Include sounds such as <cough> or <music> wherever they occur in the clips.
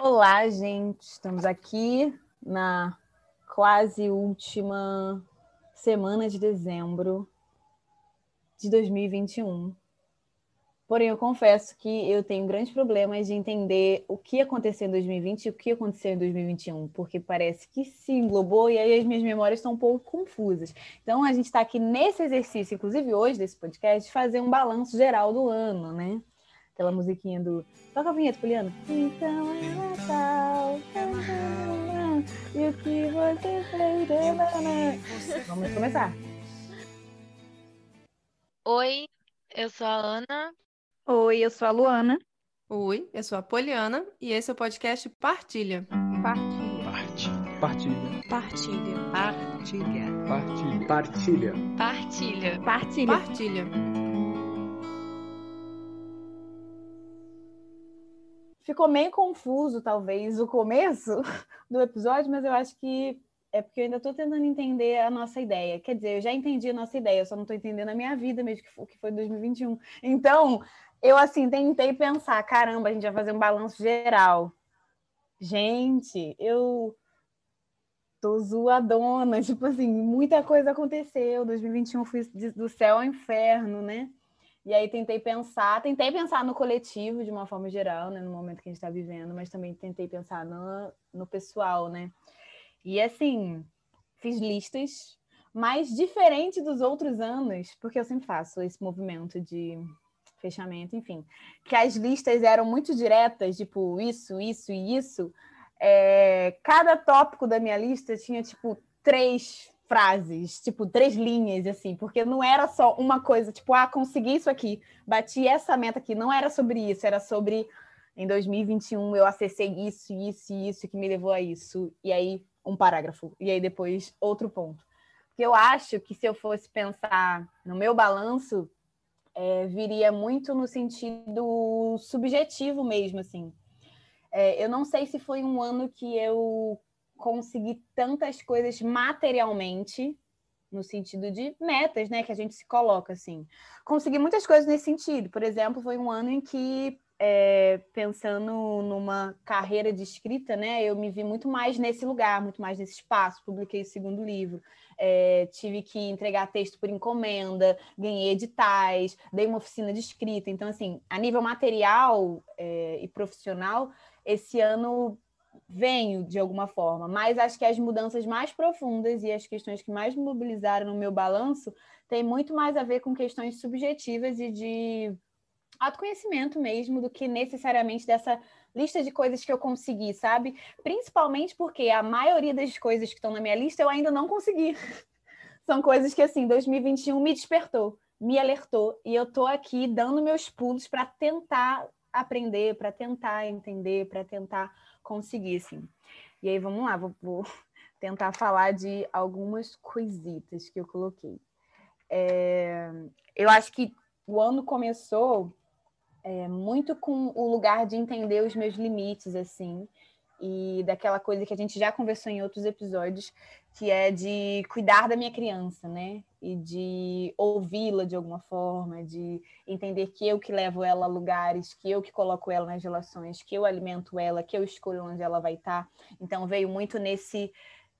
Olá, gente. Estamos aqui na quase última semana de dezembro de 2021. Porém, eu confesso que eu tenho grandes problemas de entender o que aconteceu em 2020 e o que aconteceu em 2021, porque parece que se englobou e aí as minhas memórias estão um pouco confusas. Então, a gente está aqui nesse exercício, inclusive hoje, desse podcast, de fazer um balanço geral do ano, né? Aquela musiquinha do. Toca a vinheta, Poliana. Então é Natal. E o que você fez? Vamos começar. Oi, eu sou a Ana. Oi, eu sou a Luana. Oi, eu sou a Poliana e esse é o podcast Partilha. Partilha. Partilha. Partilha. Partilha. Partilha. Partilha. Partilha. Partilha. Partilha. Ficou meio confuso, talvez, o começo <laughs> do episódio, mas eu acho que é porque eu ainda estou tentando entender a nossa ideia. Quer dizer, eu já entendi a nossa ideia, eu só não estou entendendo a minha vida mesmo, o que foi 2021. Então, eu, assim, tentei pensar, caramba, a gente vai fazer um balanço geral. Gente, eu tô zoadona, <laughs> tipo assim, muita coisa aconteceu. 2021 fui do céu ao inferno, né? E aí tentei pensar, tentei pensar no coletivo de uma forma geral, né, no momento que a gente está vivendo, mas também tentei pensar no, no pessoal, né? E assim, fiz listas, mas diferente dos outros anos, porque eu sempre faço esse movimento de fechamento, enfim, que as listas eram muito diretas, tipo isso, isso e isso. É, cada tópico da minha lista tinha tipo três frases, tipo três linhas, assim, porque não era só uma coisa, tipo, ah, consegui isso aqui, bati essa meta aqui, não era sobre isso, era sobre em 2021 eu acessei isso, isso e isso que me levou a isso, e aí um parágrafo, e aí depois outro ponto. Porque eu acho que se eu fosse pensar no meu balanço, é, viria muito no sentido subjetivo mesmo, assim. É, eu não sei se foi um ano que eu consegui tantas coisas materialmente, no sentido de metas, né, que a gente se coloca assim. Consegui muitas coisas nesse sentido. Por exemplo, foi um ano em que é, pensando numa carreira de escrita, né, eu me vi muito mais nesse lugar, muito mais nesse espaço. Publiquei o segundo livro, é, tive que entregar texto por encomenda, ganhei editais, dei uma oficina de escrita. Então, assim, a nível material é, e profissional, esse ano venho de alguma forma, mas acho que as mudanças mais profundas e as questões que mais me mobilizaram no meu balanço têm muito mais a ver com questões subjetivas e de autoconhecimento mesmo do que necessariamente dessa lista de coisas que eu consegui, sabe? Principalmente porque a maioria das coisas que estão na minha lista eu ainda não consegui. <laughs> São coisas que assim, 2021 me despertou, me alertou e eu tô aqui dando meus pulos para tentar aprender, para tentar entender, para tentar conseguir, assim. E aí, vamos lá, vou, vou <laughs> tentar falar de algumas coisitas que eu coloquei. É, eu acho que o ano começou é, muito com o lugar de entender os meus limites, assim, e daquela coisa que a gente já conversou em outros episódios, que é de cuidar da minha criança, né? E de ouvi-la de alguma forma, de entender que eu que levo ela a lugares, que eu que coloco ela nas relações, que eu alimento ela, que eu escolho onde ela vai estar. Então veio muito nesse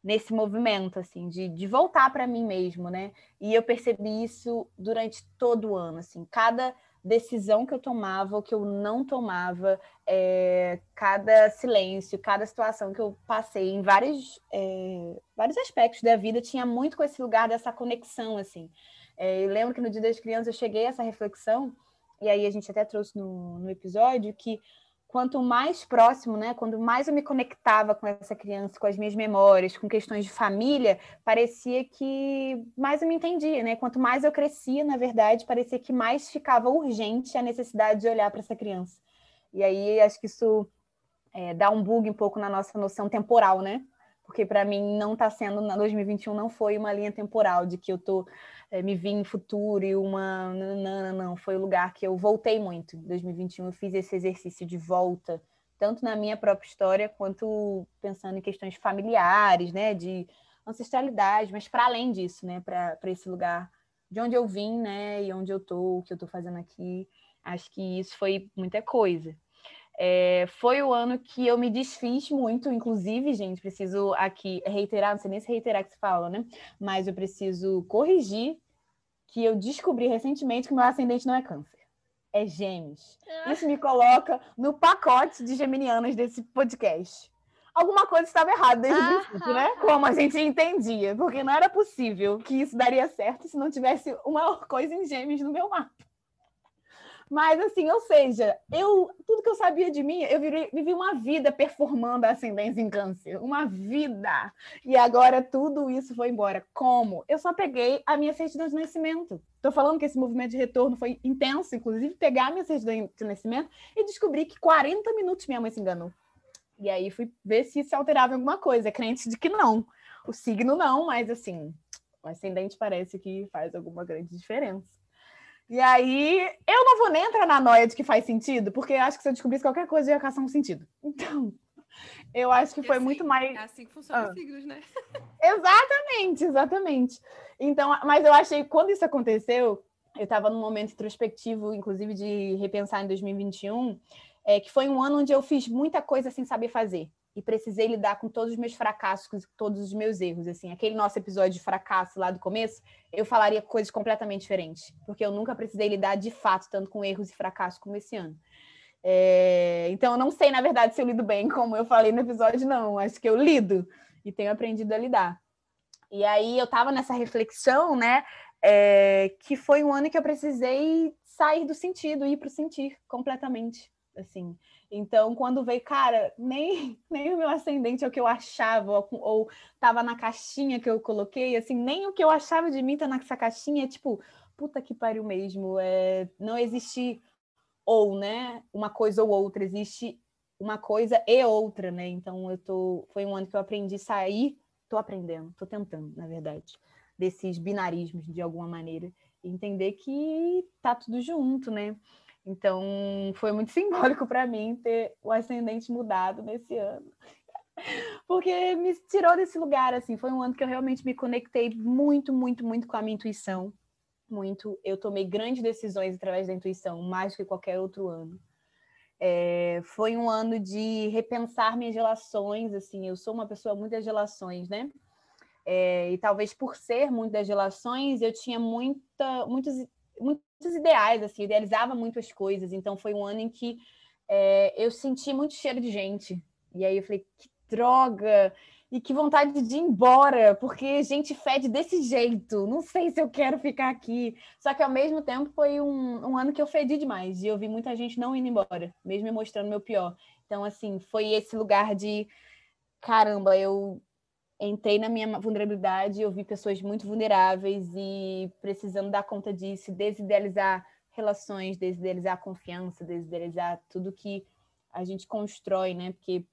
nesse movimento assim de, de voltar para mim mesmo, né? E eu percebi isso durante todo o ano, assim, cada decisão que eu tomava, o que eu não tomava, é, cada silêncio, cada situação que eu passei em vários, é, vários aspectos da vida tinha muito com esse lugar dessa conexão, assim. É, eu lembro que no Dia das Crianças eu cheguei a essa reflexão, e aí a gente até trouxe no, no episódio, que quanto mais próximo, né, quando mais eu me conectava com essa criança, com as minhas memórias, com questões de família, parecia que mais eu me entendia, né? Quanto mais eu crescia, na verdade, parecia que mais ficava urgente a necessidade de olhar para essa criança. E aí acho que isso é, dá um bug um pouco na nossa noção temporal, né? Porque para mim não está sendo, na 2021 não foi uma linha temporal de que eu tô é, me vi em futuro e uma. Não, não, não, foi o lugar que eu voltei muito. Em 2021 eu fiz esse exercício de volta, tanto na minha própria história, quanto pensando em questões familiares, né, de ancestralidade, mas para além disso, né, para esse lugar de onde eu vim, né, e onde eu tô, o que eu estou fazendo aqui. Acho que isso foi muita coisa. É, foi o ano que eu me desfiz muito, inclusive, gente, preciso aqui reiterar, não sei nem se reiterar que se fala, né? Mas eu preciso corrigir que eu descobri recentemente que meu ascendente não é câncer, é gêmeos. Isso me coloca no pacote de geminianas desse podcast. Alguma coisa estava errada desde o princípio, né? Como a gente entendia, porque não era possível que isso daria certo se não tivesse uma <laughs> coisa em gêmeos no meu mapa. Mas assim, ou seja, eu tudo que eu sabia de mim, eu vivi, vivi uma vida performando a ascendência em câncer, uma vida. E agora tudo isso foi embora. Como? Eu só peguei a minha certidão de nascimento. Estou falando que esse movimento de retorno foi intenso, inclusive pegar a minha certidão de nascimento e descobri que 40 minutos minha mãe se enganou. E aí fui ver se se alterava alguma coisa. É crente de que não. O signo não, mas assim, o ascendente parece que faz alguma grande diferença. E aí, eu não vou nem entrar na noia de que faz sentido, porque acho que se eu descobrisse qualquer coisa, ia caçar um sentido. <laughs> Então, eu acho que foi assim, muito mais. É assim que funciona Ah. os signos, né? <laughs> Exatamente, exatamente. Então, mas eu achei que quando isso aconteceu, eu estava num momento introspectivo, inclusive de repensar em 2021, é, que foi um ano onde eu fiz muita coisa sem saber fazer. E precisei lidar com todos os meus fracassos, todos os meus erros. Assim, aquele nosso episódio de fracasso lá do começo, eu falaria coisas completamente diferentes, porque eu nunca precisei lidar de fato tanto com erros e fracassos como esse ano. É, então, eu não sei, na verdade, se eu lido bem, como eu falei no episódio, não. Acho que eu lido e tenho aprendido a lidar. E aí eu estava nessa reflexão, né? é, que foi um ano que eu precisei sair do sentido, ir para o sentir completamente, assim. Então, quando veio, cara, nem, <laughs> nem o meu ascendente é o que eu achava, ou, ou tava na caixinha que eu coloquei, assim, nem o que eu achava de mim tá nessa caixinha, é tipo, puta que pariu mesmo, é, não existe ou, né, uma coisa ou outra, existe uma coisa e outra, né, então eu tô, foi um ano que eu aprendi a sair, tô aprendendo, tô tentando, na verdade, desses binarismos, de alguma maneira, entender que tá tudo junto, né, então, foi muito simbólico para mim ter o ascendente mudado nesse ano. Porque me tirou desse lugar, assim. Foi um ano que eu realmente me conectei muito, muito, muito com a minha intuição. Muito. Eu tomei grandes decisões através da intuição, mais do que qualquer outro ano. É, foi um ano de repensar minhas relações, assim. Eu sou uma pessoa muito das relações, né? É, e talvez por ser muito das relações, eu tinha muita, muitos muitos ideais, assim, idealizava muito as coisas. Então foi um ano em que é, eu senti muito cheiro de gente. E aí eu falei, que droga! E que vontade de ir embora, porque gente fede desse jeito. Não sei se eu quero ficar aqui. Só que ao mesmo tempo foi um, um ano que eu fedi demais. E eu vi muita gente não indo embora, mesmo me mostrando meu pior. Então, assim, foi esse lugar de caramba, eu entrei na minha vulnerabilidade, eu vi pessoas muito vulneráveis e precisando dar conta disso, desidealizar relações, desidealizar confiança, desidealizar tudo que a gente constrói, né? Porque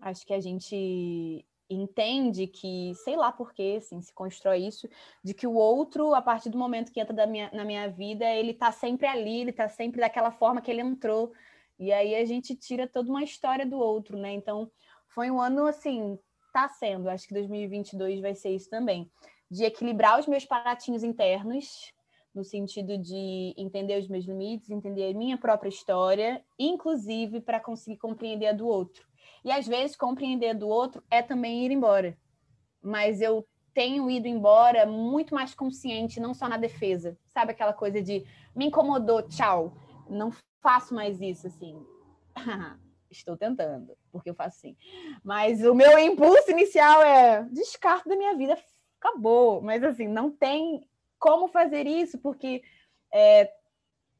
acho que a gente entende que, sei lá por que, assim, se constrói isso, de que o outro, a partir do momento que entra minha, na minha vida, ele tá sempre ali, ele tá sempre daquela forma que ele entrou, e aí a gente tira toda uma história do outro, né? Então, foi um ano, assim, está sendo, acho que 2022 vai ser isso também, de equilibrar os meus pratinhos internos, no sentido de entender os meus limites, entender a minha própria história, inclusive para conseguir compreender a do outro. E às vezes compreender a do outro é também ir embora. Mas eu tenho ido embora muito mais consciente, não só na defesa. Sabe aquela coisa de me incomodou, tchau. Não faço mais isso assim. <laughs> Estou tentando, porque eu faço assim. Mas o meu impulso inicial é descarto da minha vida, acabou. Mas assim, não tem como fazer isso, porque é,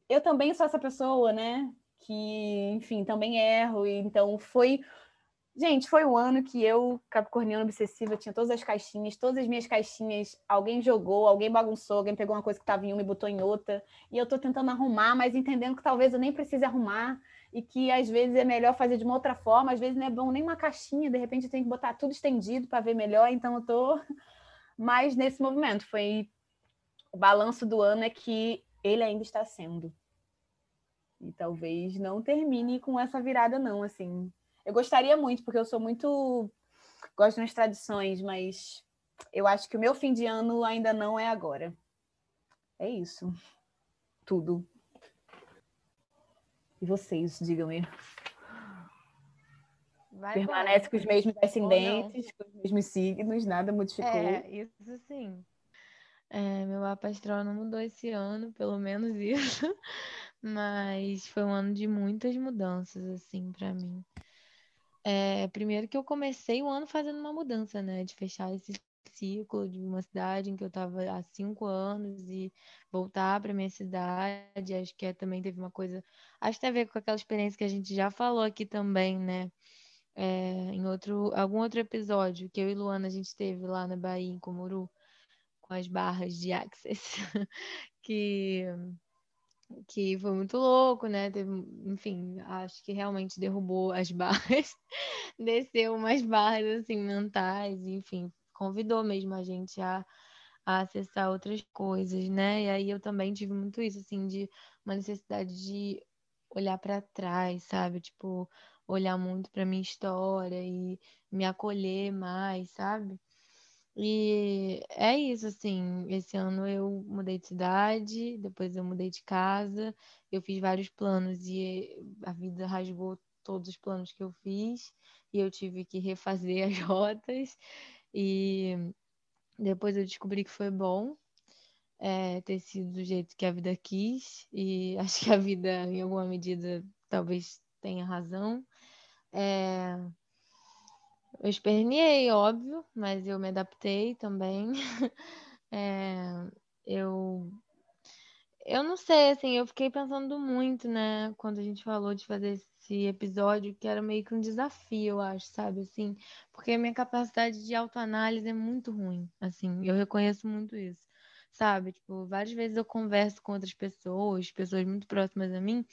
eu também sou essa pessoa, né? Que, enfim, também erro. Então foi. Gente, foi um ano que eu, Capricorniana Obsessiva, tinha todas as caixinhas, todas as minhas caixinhas, alguém jogou, alguém bagunçou, alguém pegou uma coisa que estava em uma e botou em outra. E eu estou tentando arrumar, mas entendendo que talvez eu nem precise arrumar e que às vezes é melhor fazer de uma outra forma, às vezes não é bom nem uma caixinha, de repente tenho que botar tudo estendido para ver melhor, então eu tô <laughs> mais nesse movimento. Foi o balanço do ano é que ele ainda está sendo. E talvez não termine com essa virada não, assim. Eu gostaria muito, porque eu sou muito gosto das tradições, mas eu acho que o meu fim de ano ainda não é agora. É isso. Tudo. E vocês, digam aí. Vai Permanece com com os mesmos ascendentes, com os mesmos signos, nada modificou. É, isso sim. É, meu mapa astral não mudou esse ano, pelo menos <laughs> isso. Mas foi um ano de muitas mudanças, assim, pra mim. É, primeiro que eu comecei o ano fazendo uma mudança, né? De fechar esse ciclo de uma cidade em que eu estava há cinco anos e voltar para minha cidade. Acho que é, também teve uma coisa. Acho que tem a ver com aquela experiência que a gente já falou aqui também, né? É, em outro, algum outro episódio que eu e Luana a gente teve lá na Bahia, em Comuru, com as barras de Access, <laughs> que que foi muito louco, né? Teve, enfim, acho que realmente derrubou as <laughs> barras, desceu umas barras assim mentais, enfim, convidou mesmo a gente a, a acessar outras coisas, né? E aí eu também tive muito isso, assim, de uma necessidade de olhar para trás, sabe? Tipo, olhar muito para minha história e me acolher mais, sabe? E é isso, assim. Esse ano eu mudei de cidade, depois eu mudei de casa, eu fiz vários planos e a vida rasgou todos os planos que eu fiz e eu tive que refazer as <laughs> rotas. E depois eu descobri que foi bom é, ter sido do jeito que a vida quis, e <laughs> acho que a vida, em alguma medida, talvez tenha razão. É, eu esperneei, óbvio, mas eu me adaptei também. <laughs> É, eu eu não sei, assim, eu fiquei pensando muito, né, quando a gente falou de fazer esse episódio, que era meio que um desafio, eu acho, sabe, assim, porque a minha capacidade de autoanálise é muito ruim, assim, eu reconheço muito isso, sabe, tipo, várias vezes eu converso com outras pessoas, pessoas muito próximas a mim,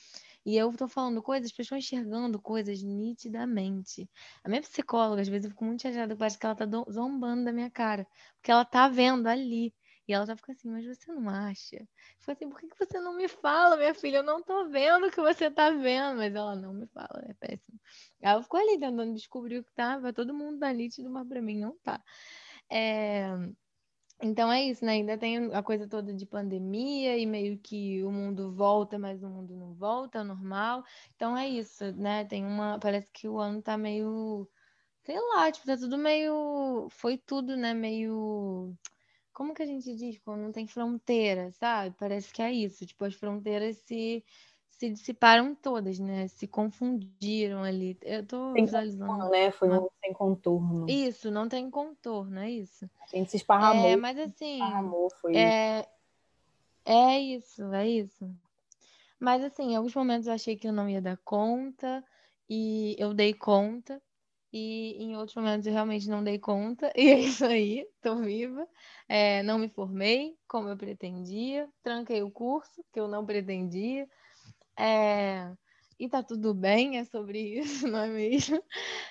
e eu tô falando coisas, as pessoas enxergando coisas nitidamente. A minha psicóloga, às vezes, eu fico muito chateada, parece que ela tá zombando da minha cara. Porque ela tá vendo ali. E ela já fica assim, mas você não acha? Fica assim, por que você não me fala, minha filha? Eu não tô vendo o que você tá vendo. Mas ela não me fala, é péssimo. Ela ficou ali tentando descobrir o que tava. Todo mundo tá nítido, mas pra mim não tá. É... Então é isso, né? Ainda tem a coisa toda de pandemia e meio que o mundo volta, mas o mundo não volta ao normal. Então é isso, né? Tem uma. Parece que o ano tá meio. Sei lá, tipo, tá tudo meio. Foi tudo, né? Meio. Como que a gente diz quando não tem fronteira, sabe? Parece que é isso. Tipo, as fronteiras se se dissiparam todas, né? Se confundiram ali. Eu tô Sem visualizando. contorno, né? Foi um sem contorno. Isso, não tem contorno, é isso. A gente se esparramou. É, mas assim, esparramou, foi. é, é isso, é isso. Mas assim, em alguns momentos eu achei que eu não ia dar conta e eu dei conta. E em outros momentos eu realmente não dei conta. <laughs> E é isso aí, tô viva. É, não me formei como eu pretendia. Tranquei o curso que eu não pretendia. É, e tá tudo bem, é sobre <laughs> isso, não é mesmo?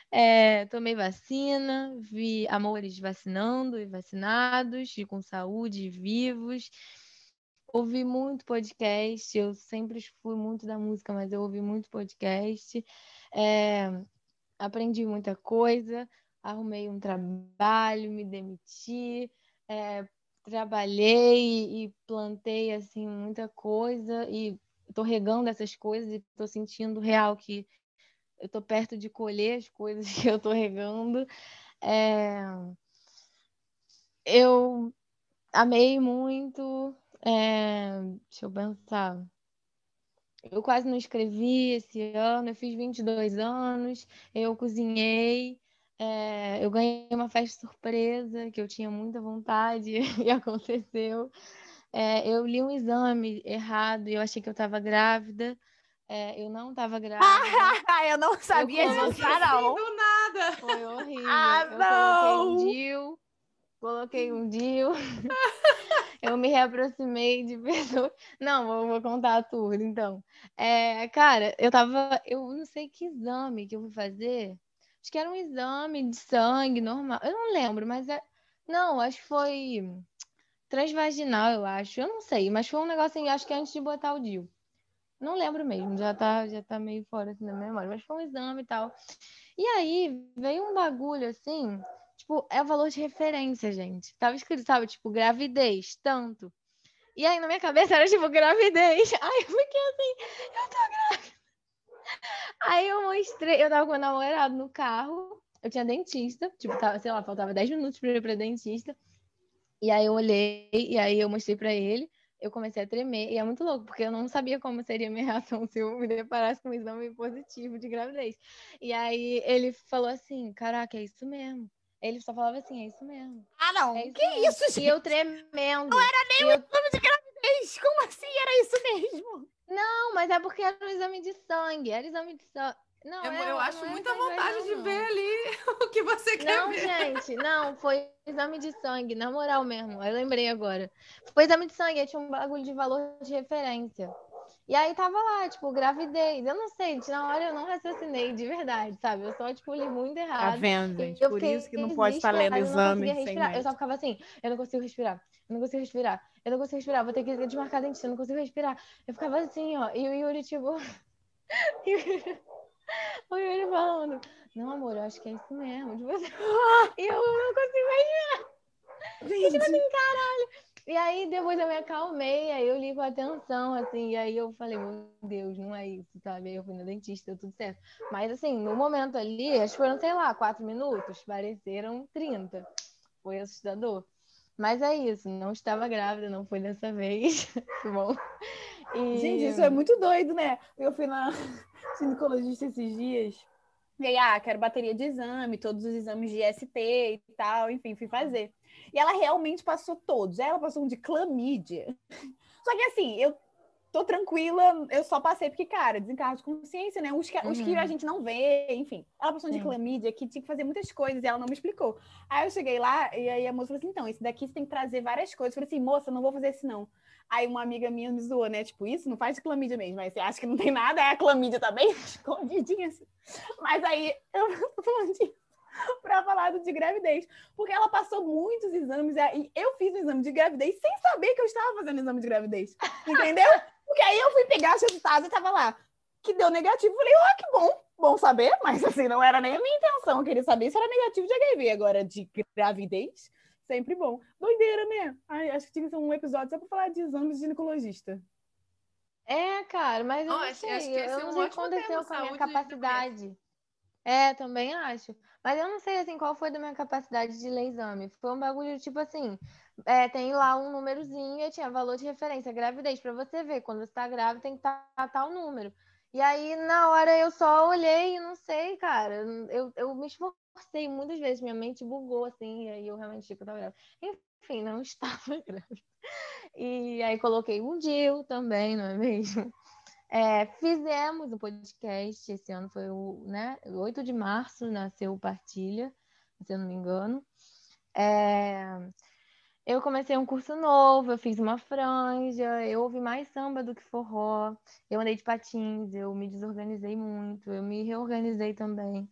É, tomei vacina, vi amores vacinando e vacinados, e com saúde, vivos. Ouvi muito podcast, eu sempre fui muito da música, mas eu ouvi muito podcast. É, aprendi muita coisa, arrumei um trabalho, me demiti, é, trabalhei e plantei assim muita coisa e tô regando essas coisas e tô sentindo real que eu tô perto de colher as coisas <laughs> que eu tô regando. É, Eu amei muito. é, Deixa eu pensar. Eu quase não escrevi esse ano, eu fiz 22 anos, eu cozinhei, é, eu ganhei uma festa surpresa que eu tinha muita vontade <laughs> e aconteceu. É, eu li um exame errado e eu achei que eu estava grávida. É, eu não estava grávida. <laughs> eu não sabia disso, não. Do nada! Foi horrível. Ah, eu não! DIU. Coloquei um DIU. <laughs> eu me reaproximei de pessoas. Não, vou, vou contar tudo, então. É, cara, eu tava. Eu não sei que exame que eu fui fazer. Acho que era um exame de sangue normal. Eu não lembro, mas é. Não, acho que foi transvaginal, eu acho. Eu não sei, mas foi um negócio assim, acho que antes de botar o DIU. Não lembro mesmo, já tá, já tá meio fora assim, da memória, mas foi um exame e tal. E aí veio um bagulho assim, tipo, é o valor de referência, gente. Tava escrito, sabe, tipo, gravidez, tanto. E aí na minha cabeça era tipo, gravidez. <laughs> Aí eu fiquei assim, eu tô grávida. Aí eu mostrei, eu tava com meu namorado no carro, eu tinha dentista, tipo, tava, sei lá, faltava 10 minutos pra ir pra dentista. E aí eu olhei, e aí eu mostrei pra ele, eu comecei a tremer, e é muito louco, porque eu não sabia como seria minha <laughs> reação se eu me deparasse com um exame positivo de gravidez. E aí ele falou assim, caraca, é isso mesmo. Ele só falava assim, é isso mesmo. Ah, não. É isso que mesmo. isso, gente? E eu tremendo. Não era nem o eu- exame de gravidez. Como assim era isso mesmo? Não, mas é porque era um exame de sangue. Era exame de sangue. Não, Eu, era- eu acho não muita vontade não, de não. ver ali <laughs> o que você quer Não, ver. gente, <laughs> não, foi exame de sangue, na moral mesmo. Eu lembrei agora. Foi exame de sangue, aí tinha um bagulho de valor de referência. E aí tava lá, tipo, gravidez. Eu não sei, na hora eu não raciocinei de verdade, sabe? Eu só, tipo, li muito Tá errado. vendo, E gente? eu Por fiquei isso que não pode estar lendo eu exame sem respirar. Eu só ficava assim, eu não consigo respirar, eu não consigo respirar, eu não consigo respirar, vou ter que desmarcar a dentista, eu não consigo respirar. Eu ficava assim, ó, e o Yuri, tipo. <laughs> o Yuri- falando, não, amor, eu acho que é isso mesmo. Tipo assim, <laughs> e eu não consigo respirar. Gente, E aí depois eu me acalmei, aí eu li com atenção, assim, e aí eu falei, meu Deus, não é isso, sabe? Aí eu fui no dentista, tudo certo. Mas assim, no momento ali, acho que foram, sei lá, quatro minutos, pareceram 30. Foi assustador. Mas é isso, não estava grávida, não foi dessa vez. Que <laughs> bom. E... Gente, isso é muito doido, né? Eu fui na <laughs> ginecologista esses dias. E aí, ah, quero bateria de exame, todos os exames de ST e tal, enfim, fui fazer. E ela realmente passou todos. Ela passou um de clamídia. <laughs> Só que assim, eu tô tranquila, eu só passei porque, cara, desencargo de consciência, né? Os que, os que Uhum. a gente não vê, enfim. Ela passou um de clamídia que tinha que fazer muitas coisas e ela não me explicou. Aí eu cheguei lá e aí a moça falou assim: então, esse daqui você tem que trazer várias coisas. Eu falei assim, moça, não vou fazer esse não. Aí uma amiga minha me zoou, né? Tipo, isso não faz de clamídia mesmo. Aí você acha que não tem nada, é a clamídia também, <laughs> escondidinha assim. Mas aí eu <laughs> tô falando disso pra falar de gravidez. Porque ela passou muitos exames e eu fiz o exame de gravidez sem saber que eu estava fazendo exame de gravidez. <laughs> Entendeu? Porque aí eu fui pegar os resultados e tava lá. Que deu negativo. Falei, ó, que bom. Bom saber, mas assim, não era nem a minha intenção. Eu queria saber se era negativo de HIV. Agora, de gravidez, sempre bom. Doideira, né? Ai, acho que tinha que ser um episódio só pra falar de exames de ginecologista. É, cara, mas eu Ó, não acho- sei, acho que esse eu é não um sei o que ótimo aconteceu tema, com a minha capacidade. É, também acho. Mas eu não sei, assim, qual foi da minha capacidade de ler exame. Foi um bagulho, tipo assim, é, tem lá um númerozinho e tinha valor de referência, gravidez, pra você ver. Quando você tá grávida, tem que estar tal número. E aí, na hora, eu só olhei e não sei, cara. Eu, eu me esforcei muitas vezes, minha mente bugou, assim, e aí eu realmente achei que eu tava grávida. Enfim, não <laughs> estava grávida. E aí coloquei um DIU também, não é mesmo? É, fizemos um podcast, esse ano foi o, né, 8 de março, nasceu o Partilha, se eu não me engano. É, eu comecei um curso novo, eu fiz uma franja, eu ouvi mais samba do que forró, eu andei de patins, eu me desorganizei muito, eu me reorganizei também.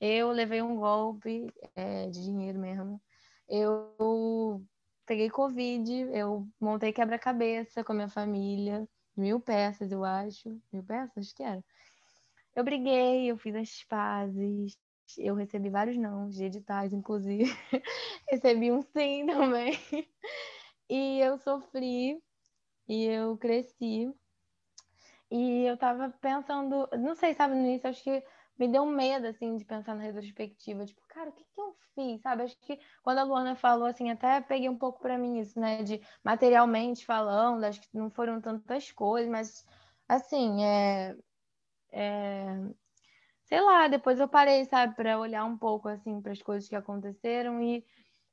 Eu levei um golpe é, de dinheiro mesmo. Eu peguei Covid, eu montei quebra-cabeça com a minha família, mil peças, eu acho. Mil peças? Acho que era. Eu briguei, eu fiz as pazes, eu recebi vários não, de editais, inclusive. <laughs> recebi um sim também. E eu sofri, e eu cresci. E eu tava pensando, não sei, sabe, no início, acho que me deu medo, assim, de pensar na retrospectiva. Tipo, cara, o que que eu fiz, sabe? Acho que quando a Luana falou, assim, até peguei um pouco pra mim isso, né? De materialmente falando, acho que não foram tantas coisas, mas, assim, é... é... Sei lá, depois eu parei, sabe, pra olhar um pouco, assim, para as coisas que aconteceram e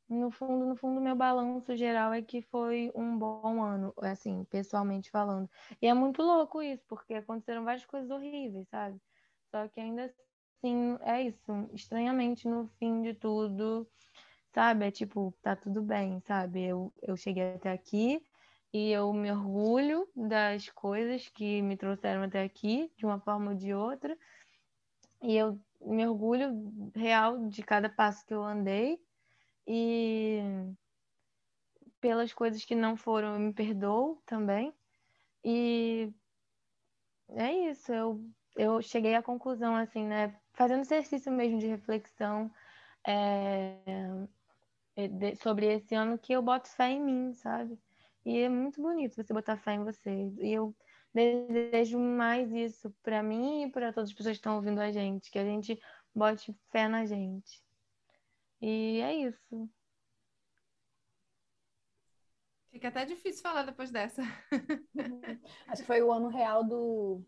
no fundo, no fundo, meu balanço geral é que foi um bom ano, assim, pessoalmente falando. E é muito louco isso, porque aconteceram várias coisas horríveis, sabe? Só que ainda assim, é isso. Estranhamente, no fim de tudo, sabe? É tipo, tá tudo bem, sabe? Eu, eu cheguei até aqui e eu me orgulho das coisas que me trouxeram até aqui, de uma forma ou de outra. E eu me orgulho real de cada passo que eu andei. E pelas coisas que não foram, eu me perdoo também. E é isso, eu, eu cheguei à conclusão, assim, né? Fazendo exercício mesmo de reflexão é, de- sobre esse ano, que eu boto fé em mim, sabe? E é muito bonito você botar fé em você. E eu desejo mais isso para mim e para todas as pessoas que estão ouvindo a gente, que a gente bote fé na gente. E é isso. Fica até difícil falar depois dessa. <laughs> Acho que foi o ano real do.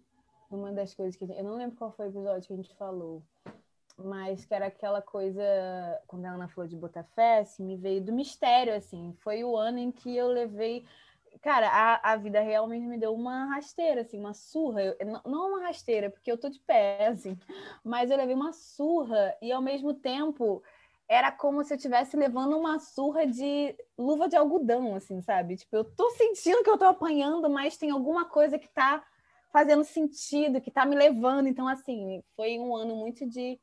Uma das coisas que. Eu não lembro qual foi o episódio que a gente falou. Mas que era aquela coisa. Quando a Ana falou de botar fé, assim, me veio do mistério, assim. Foi o ano em que eu levei. Cara, a, a vida realmente me deu uma rasteira, assim, uma surra. Eu, não uma rasteira, porque eu tô de pé, <laughs> assim. Mas eu levei uma surra e ao mesmo tempo era como se eu estivesse levando uma surra de luva de algodão, assim, sabe? Tipo, eu tô sentindo que eu tô apanhando, mas tem alguma coisa que tá fazendo sentido, que tá me levando. Então, assim, foi um ano muito de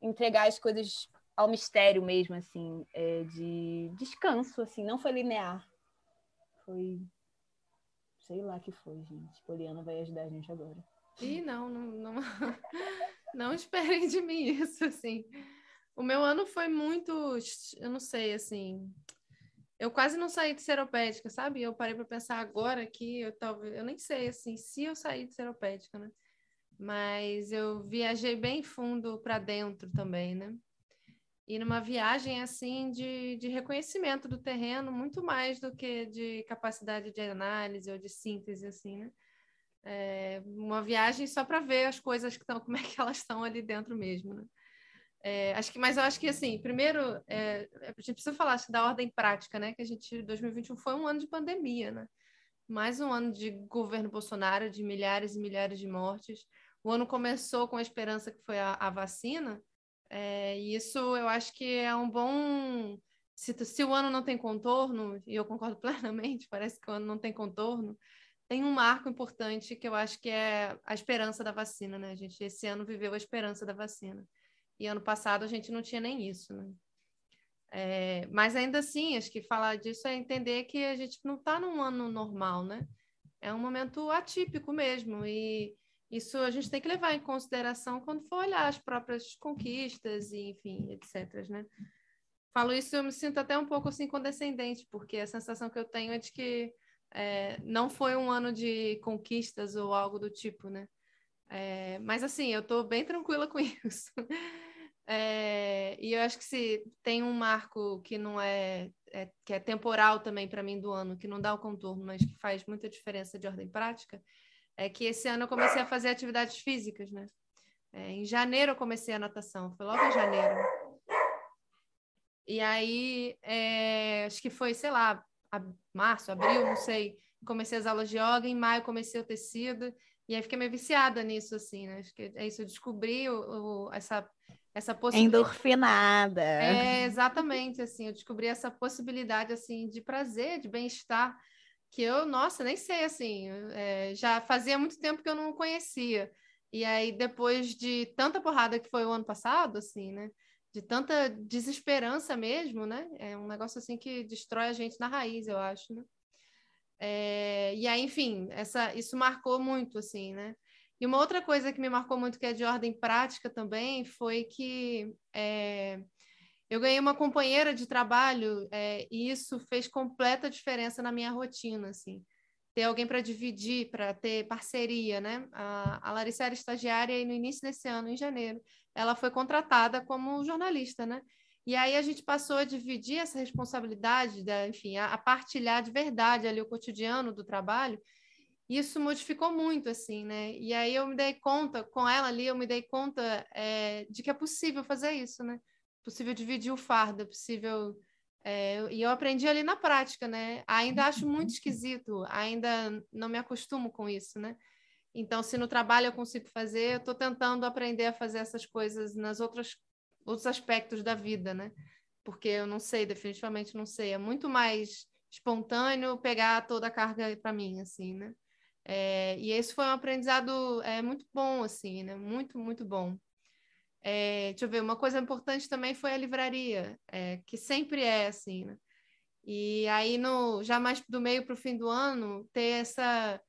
entregar as coisas ao mistério mesmo, assim, é, de descanso, assim, não foi linear. Foi. Sei lá que foi, gente. Poliana vai ajudar a gente agora. Ih, não, não, não, <laughs> não esperem de mim isso, assim. O meu ano foi muito, eu não sei, assim, eu quase não saí de seropédica, sabe? Eu parei para pensar agora que eu talvez, eu nem sei assim, se eu saí de seropédica, né? Mas eu viajei bem fundo para dentro também, né? E numa viagem assim de, de reconhecimento do terreno, muito mais do que de capacidade de análise ou de síntese, assim, né? É uma viagem só para ver as coisas que estão, <laughs> como é que elas estão ali dentro mesmo, né? É, acho que, mas eu acho que assim, primeiro é, a gente precisa falar da ordem prática, né? Que a gente 2021 foi um ano de pandemia, né? Mais um ano de governo Bolsonaro, de milhares e milhares de mortes. O ano começou com a esperança que foi a, a vacina, é, e isso eu acho que é um bom. Se, se o ano não tem contorno, e eu concordo <laughs> plenamente, parece que o ano não tem contorno, tem um marco importante que eu acho que é a esperança da vacina, né? A gente esse ano viveu a esperança da vacina. E ano passado a gente não tinha nem isso, né? É, mas ainda assim, acho que falar disso é entender que a gente não está num ano normal, né? É um momento atípico mesmo. E isso a gente tem que levar em consideração quando for olhar as próprias conquistas e, enfim, etc. Né? Falo isso, eu me sinto até um pouco assim condescendente, porque a sensação que eu tenho é de que é, não foi um ano de conquistas ou algo do tipo, né? É, mas assim, eu estou bem tranquila com <laughs> isso. É, e eu acho que se tem um marco que não é, é que é temporal também para mim do ano, que não dá o contorno, mas que faz muita diferença de ordem prática, é que esse ano eu comecei a fazer atividades físicas, né? É, em janeiro eu comecei a natação, foi logo em janeiro. E aí, é, acho que foi, sei lá, a, março, abril, não sei, comecei as aulas de yoga, em maio comecei o tecido, e aí fiquei meio viciada nisso, assim, né? Acho que é isso, eu descobri o, o, essa essa possibilidade. Endorfinada. É, exatamente, assim, eu descobri essa possibilidade, assim, de prazer, de bem-estar, que eu, nossa, nem sei, assim, é, já fazia muito tempo que eu não conhecia. E aí, depois de tanta porrada que foi o ano passado, assim, né? De tanta desesperança mesmo, né? É um negócio, assim, que destrói a gente na raiz, eu acho, né? É, e aí, enfim, essa, isso marcou muito, assim, né? E uma outra coisa que me marcou muito, que é de ordem prática também, foi que é, eu ganhei uma companheira de trabalho é, e isso fez completa diferença na minha rotina, assim. Ter alguém para dividir, para ter parceria, né? A, a Larissa era estagiária e no início desse ano, em janeiro, ela foi contratada como jornalista, né? E aí a gente passou a dividir essa responsabilidade, da, enfim, a, a partilhar de verdade ali o cotidiano do trabalho isso modificou muito, assim, né? E aí eu me dei conta, com ela ali, eu me dei conta é, de que é possível fazer isso, né? Possível dividir o fardo, é possível. É, e eu aprendi ali na prática, né? Ainda acho muito esquisito, ainda não me acostumo com isso, né? Então, se no trabalho eu consigo fazer, eu estou tentando aprender a fazer essas coisas nas outras outros aspectos da vida, né? Porque eu não sei, definitivamente não sei. É muito mais espontâneo pegar toda a carga para mim, assim, né? É, e esse foi um aprendizado é, muito bom, assim, né? Muito, muito bom. É, deixa eu ver, uma coisa importante também foi a livraria, é, que sempre é assim, né? E aí, no, já mais do meio para o fim do ano, ter essa.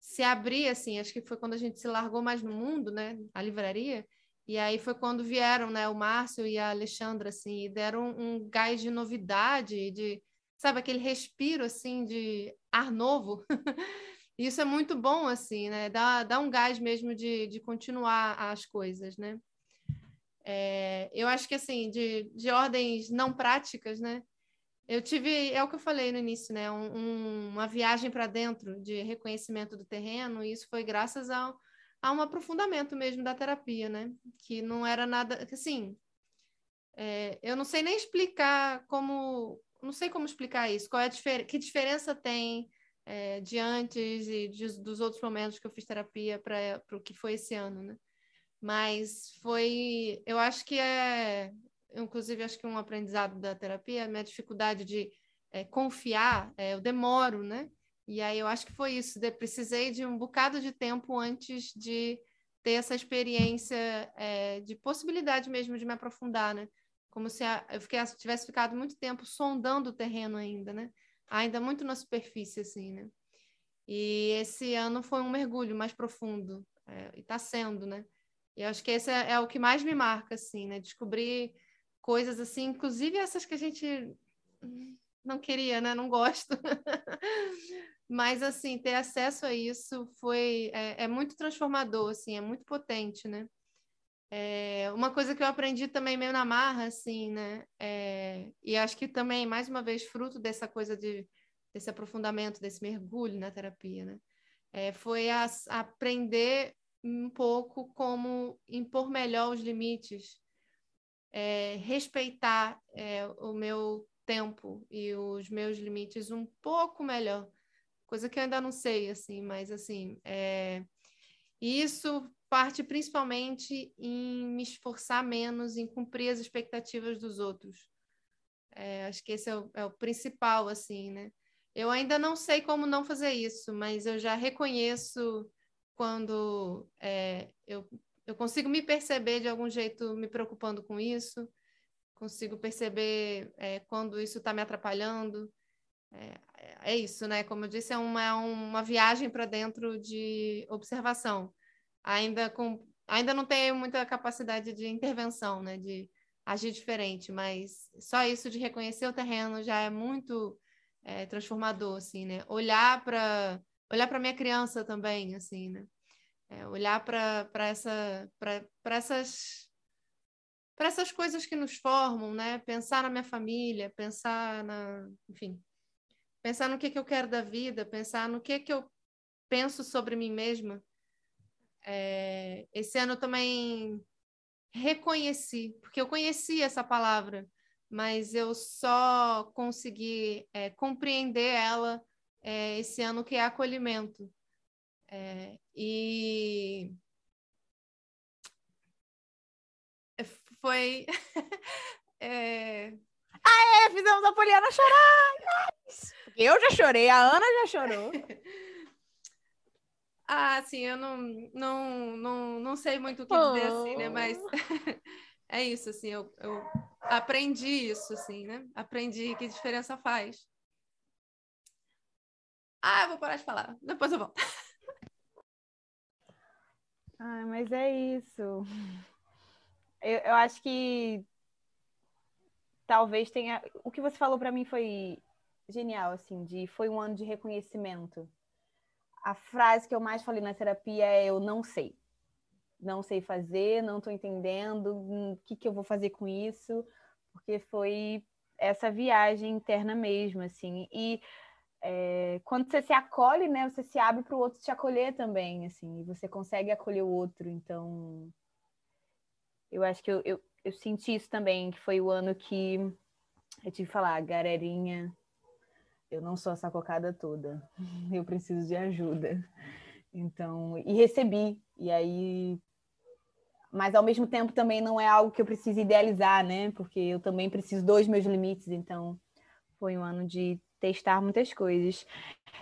se abrir, assim, acho que foi quando a gente se largou mais no mundo, né? A livraria. E aí foi quando vieram, né? O Márcio e a Alexandra, assim, e deram um, gás de novidade, de, sabe, aquele respiro, assim, de ar novo. <laughs> isso é muito bom, assim, né? Dá, dá um gás mesmo de, de continuar as coisas, né? É, eu acho que, assim, de, de ordens não práticas, né? Eu tive, é o que eu falei no início, né? Um, um, uma viagem para dentro de reconhecimento do terreno, e isso foi graças a, a um aprofundamento mesmo da terapia, né? Que não era nada, assim, é, eu não sei nem explicar como, não sei como explicar isso, qual é a difer que diferença tem é, de antes e de, dos outros momentos que eu fiz terapia para o que foi esse ano, né? Mas foi, eu acho que é, inclusive acho que um aprendizado da terapia, a minha dificuldade de é, confiar, é, eu demoro, né? E aí eu acho que foi isso, de, precisei de um bocado de tempo antes de ter essa experiência é, de possibilidade mesmo de me aprofundar, né? Como se a, eu fiquei, tivesse ficado muito tempo sondando o terreno ainda, né? Ainda muito na superfície, assim, né? E esse ano foi um mergulho mais profundo, é, e está sendo, né? E acho que esse é, é, o que mais me marca, assim, né? Descobrir coisas assim, inclusive essas que a gente não queria, né? Não gosta. <laughs> Mas, assim, ter acesso a isso foi... É, é muito transformador, assim, é muito potente, né? É, uma coisa que eu aprendi também meio na marra, assim, né? É, e acho que também, mais uma vez, fruto dessa coisa de, desse aprofundamento, desse mergulho na terapia, né? É, foi a, aprender um pouco como impor melhor os limites, é, respeitar é, o meu tempo e os meus limites um pouco melhor, coisa que eu ainda não sei, assim, mas assim, é, isso parte principalmente em me esforçar menos, em cumprir as expectativas dos outros. É, acho que esse é o, é o, principal, assim, né? Eu ainda não sei como não fazer isso, mas eu já reconheço quando é, eu, eu consigo me perceber de algum jeito me preocupando com isso, consigo perceber é, quando isso está me atrapalhando. É, é, isso, né? Como eu disse, é uma, é uma viagem para dentro de observação ainda com ainda não tenho muita capacidade de intervenção, né, de agir diferente, mas só isso de reconhecer o terreno já é muito é, transformador, assim, né? Olhar para olhar para minha criança também, assim, né? É, olhar para essa para essas para essas coisas que nos formam, né? Pensar na minha família, pensar na, enfim, pensar no que que eu quero da vida, pensar no que que eu penso sobre mim mesma é, esse ano também reconheci, porque eu conhecia essa palavra, mas eu só consegui é, compreender ela é, esse ano, que é acolhimento. É, e foi. <laughs> é... Aê, fizemos a Poliana chorar! Eu já chorei, a Ana já chorou. <laughs> Ah, sim, eu não, não, não, não sei muito o que dizer, oh. assim, né? Mas <laughs> é isso, assim, eu, eu aprendi isso, assim, né? Aprendi que diferença faz. Ah, eu vou parar de falar, depois eu volto. <laughs> Ah, mas é isso. Eu, eu acho que talvez tenha. O que você falou para mim foi genial, assim, de foi um ano de reconhecimento a frase que eu mais falei na terapia é eu não sei. Não sei fazer, não estou entendendo o que, que eu vou fazer com isso, porque foi essa viagem interna mesmo, assim. E é, quando você se acolhe, né, você se abre para o outro te acolher também, assim, e você consegue acolher o outro. Então, eu acho que eu, eu, eu senti isso também, que foi o ano que eu tive que falar, galerinha, eu não sou essa cocada toda, <laughs> eu preciso de ajuda. Então, e recebi, e aí. Mas ao mesmo tempo também não é algo que eu preciso idealizar, né? Porque eu também preciso dos meus limites, então foi um ano de testar muitas coisas.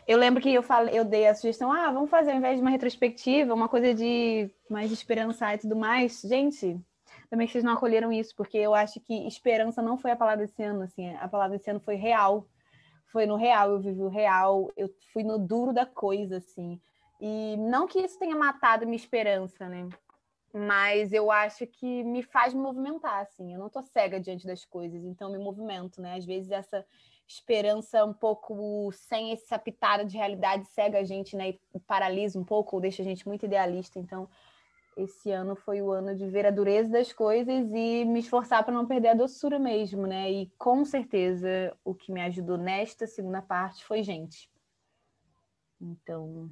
Eu lembro que eu falei, eu dei a sugestão, ah, vamos fazer ao invés de uma retrospectiva, uma coisa de mais esperançar e tudo mais. Gente, também que vocês não acolheram isso, porque eu acho que esperança não foi a palavra desse ano, assim, a palavra desse ano foi real foi no real, eu vivi o real, eu fui no duro da coisa, assim. E não que isso tenha matado minha esperança, né? mas eu acho que me faz me movimentar, assim. Eu não tô cega diante das coisas, então me movimento, né? Às vezes essa esperança um pouco sem essa pitada de realidade cega a gente, né? E paralisa um pouco, ou deixa a gente muito idealista. Então, esse ano foi o ano de ver a dureza das coisas e me esforçar para não perder a doçura mesmo, né? E com certeza o que me ajudou nesta segunda parte foi gente. Então,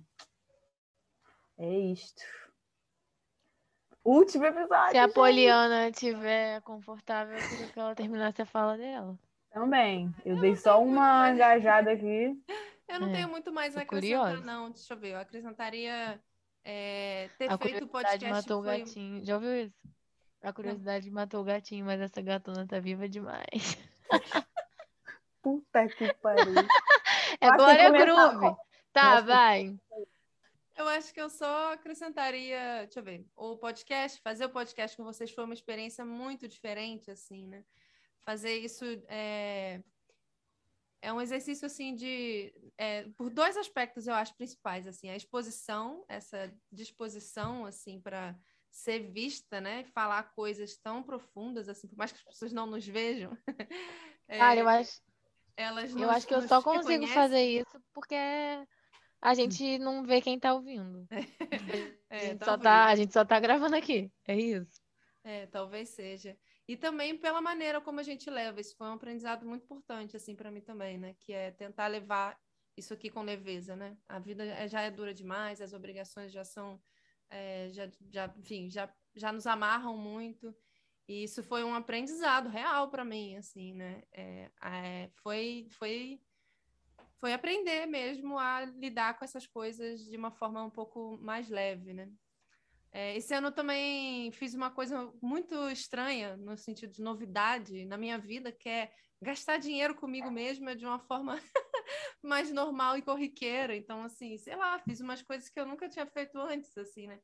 é isto. Último episódio. Se a gente. Poliana estiver confortável, eu queria que ela terminasse a fala dela. Também. Eu, Eu dei só uma engajada aqui. <laughs> Eu não É, tenho muito mais a acrescentar, curiosa. não. Deixa eu ver. Eu acrescentaria é, ter A feito o curiosidade podcast. matou o Foi... gatinho. Já ouviu isso? A curiosidade matou o gatinho, mas essa gatona tá viva demais. <laughs> Puta que pariu. <laughs> É Glória Groove. Tá, Nossa. vai. Eu acho que eu só acrescentaria, deixa eu ver, o podcast, fazer o podcast com vocês foi uma experiência muito diferente, assim, né? Fazer isso é, é um exercício, assim, de... é, por dois aspectos, eu acho, principais, assim, a exposição, essa disposição, assim, para ser vista, né? Falar coisas tão profundas, assim, por mais que as pessoas não nos vejam. <laughs> é, Cara, eu acho, elas eu acho que eu só consigo reconhecem. fazer isso porque a gente não vê quem tá ouvindo. <laughs> A É, gente, só tá, a gente só tá gravando aqui. É isso. É, talvez seja. E também pela maneira como a gente leva. Isso foi um aprendizado muito importante, assim, para mim também, né? Que é tentar levar isso aqui com leveza, né? A vida é- já é dura demais, as obrigações já são, é, já, já, enfim, já, já nos amarram muito. E isso foi um aprendizado real para mim, assim, né? É, é, foi, foi, foi aprender mesmo a lidar com essas coisas de uma forma um pouco mais leve, né? É, esse ano eu também fiz uma coisa muito estranha, no sentido de novidade na minha vida, que é gastar dinheiro comigo mesma de uma forma <laughs> mais normal e corriqueira. Então, assim, sei lá, fiz umas coisas que eu nunca tinha feito antes, assim, né?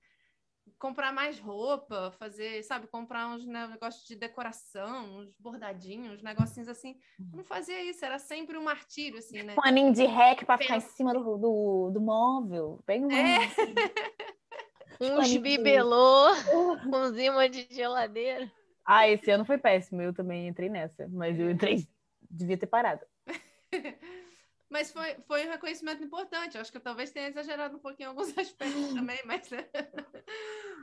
Comprar mais roupa, fazer, sabe, comprar uns né, negócios de decoração, uns bordadinhos, uns negocinhos assim. Eu não fazia isso, era sempre um martírio, assim, né? Paninho de rec para ficar em cima do, do, do móvel. Pega um É. <laughs> Uns Paninho. bibelô, uns imã de geladeira. Ah, esse ano foi péssimo. Eu também entrei nessa. Mas eu entrei. Devia ter parado. <laughs> Mas foi, foi um reconhecimento importante. Eu acho que eu talvez tenha exagerado um pouquinho em alguns <laughs> aspectos <laughs> também, mas,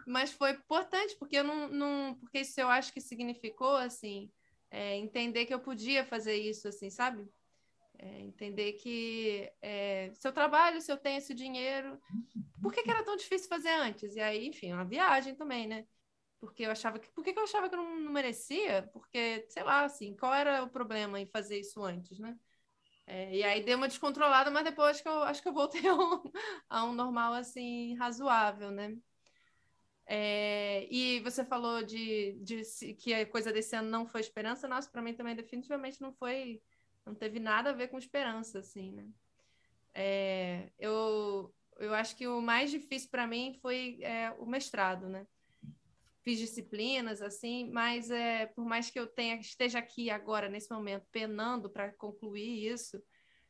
mas foi importante, porque eu não, não. Porque isso eu acho que significou, assim, é, entender que eu podia fazer isso, assim, sabe? É, entender que é, se eu trabalho, se eu tenho esse dinheiro, por que, que era tão difícil fazer antes? E aí, enfim, uma viagem também, né? Porque eu achava que. Por que, que eu achava que eu não, não merecia? Porque, sei lá, assim, qual era o problema em fazer isso antes, né? É, e aí deu uma descontrolada, mas depois que eu acho que eu voltei <laughs> a um, a um normal assim razoável, né? É, e você falou de, de que a coisa desse ano não foi esperança, nossa, para mim também definitivamente não foi, não teve nada a ver com esperança, assim, né? É, eu, eu acho que o mais difícil para mim foi é, o mestrado, né? Fiz disciplinas, assim, mas é, por mais que eu tenha, esteja aqui agora, nesse momento, penando para concluir isso,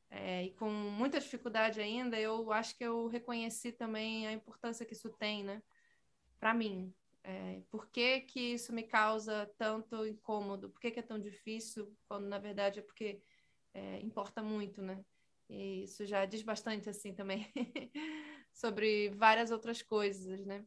é, e com muita dificuldade ainda, eu acho que eu reconheci também a importância que isso tem, né? Para mim. É, por que, que isso me causa tanto incômodo? Por que, que é tão difícil? Quando, na verdade, é porque é, importa muito, né? E isso já diz bastante, assim, também, <laughs> sobre várias outras coisas, né?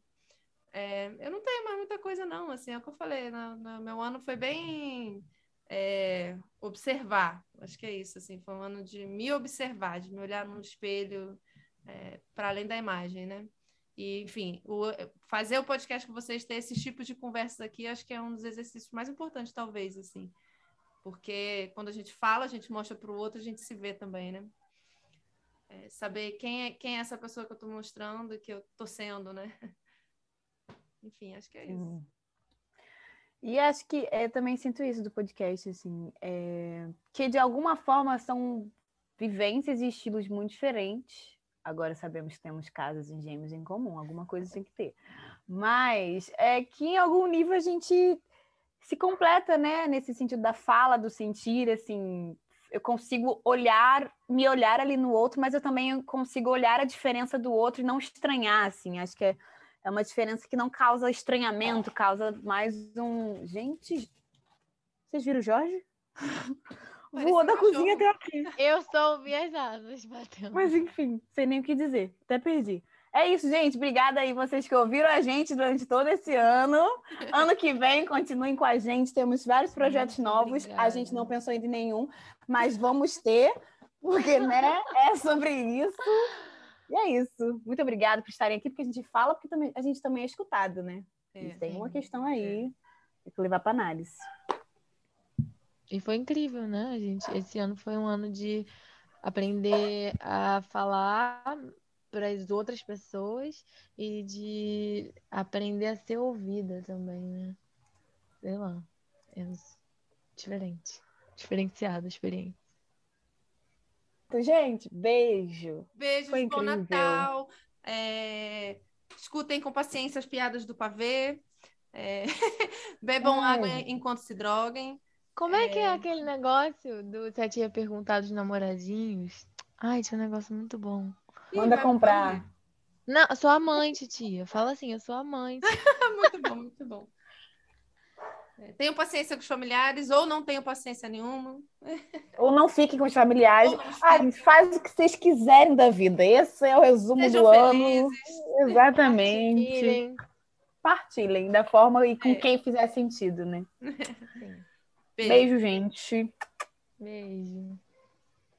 É, eu não tenho mais muita coisa, não, assim, é o que eu falei, no meu ano foi bem é, observar, acho que é isso, assim, foi um ano de me observar, de me olhar no espelho é, para além da imagem, né? E, enfim, o, fazer o podcast com vocês, ter esses tipos de conversas aqui, acho que é um dos exercícios mais importantes, talvez, assim, porque quando a gente fala, a gente mostra para o outro, a gente se vê também, né? É, saber quem é, quem é essa pessoa que eu estou mostrando que eu estou sendo, né? <laughs> Enfim, acho que é isso. E acho que eu também sinto isso do podcast, assim, é, que de alguma forma são vivências e estilos muito diferentes. Agora sabemos que temos casas em gêmeos em comum, alguma coisa tem que ter. Mas é que em algum nível a gente se completa, né? Nesse sentido da fala, do sentir, assim, eu consigo olhar, me olhar ali no outro, mas eu também consigo olhar a diferença do outro e não estranhar, assim. Acho que é, É uma diferença que não causa estranhamento, causa mais um. Gente, vocês viram o Jorge? <laughs> Parece Voou da cozinha até aqui. Eu só ouvi as asas batendo. Mas enfim, sei nem o que dizer. Até perdi. É isso, gente. Obrigada aí vocês que ouviram a gente durante todo esse ano. Ano que vem, continuem com a gente. Temos vários projetos Muito novos. A obrigada. gente não pensou em nenhum, mas vamos ter, porque, né, é sobre isso. E é isso. Muito obrigada por estarem aqui, porque a gente fala, porque também, a gente também é escutado, né? É, tem uma questão aí, tem que levar para análise. E foi incrível, né, gente? Esse ano foi um ano de aprender a falar para as outras pessoas e de aprender a ser ouvida também, né? Sei lá. É diferente. Diferenciada a experiência. Então, gente, beijo. Beijos, Foi bom incrível. Natal. É, Escutem com paciência as piadas do pavê. É, <laughs> Bebam Ai. água enquanto se droguem. Como é que é É. aquele negócio do Você tinha perguntado dos namoradinhos? Ai, tinha um negócio muito bom. Manda comprar. Não, eu sou amante, tia. Fala assim, eu sou amante. <laughs> Muito bom, muito bom. É, Tenham paciência com os familiares ou não tenham paciência nenhuma. <laughs> Ou não fiquem com os familiares. Ah, faz o que vocês quiserem da vida. Esse é o resumo Sejam do ano. felizes. Exatamente. Irem. Partilhem da forma e com É. quem fizer sentido, né? <laughs> Sim. Beijo. Beijo, gente. Beijo.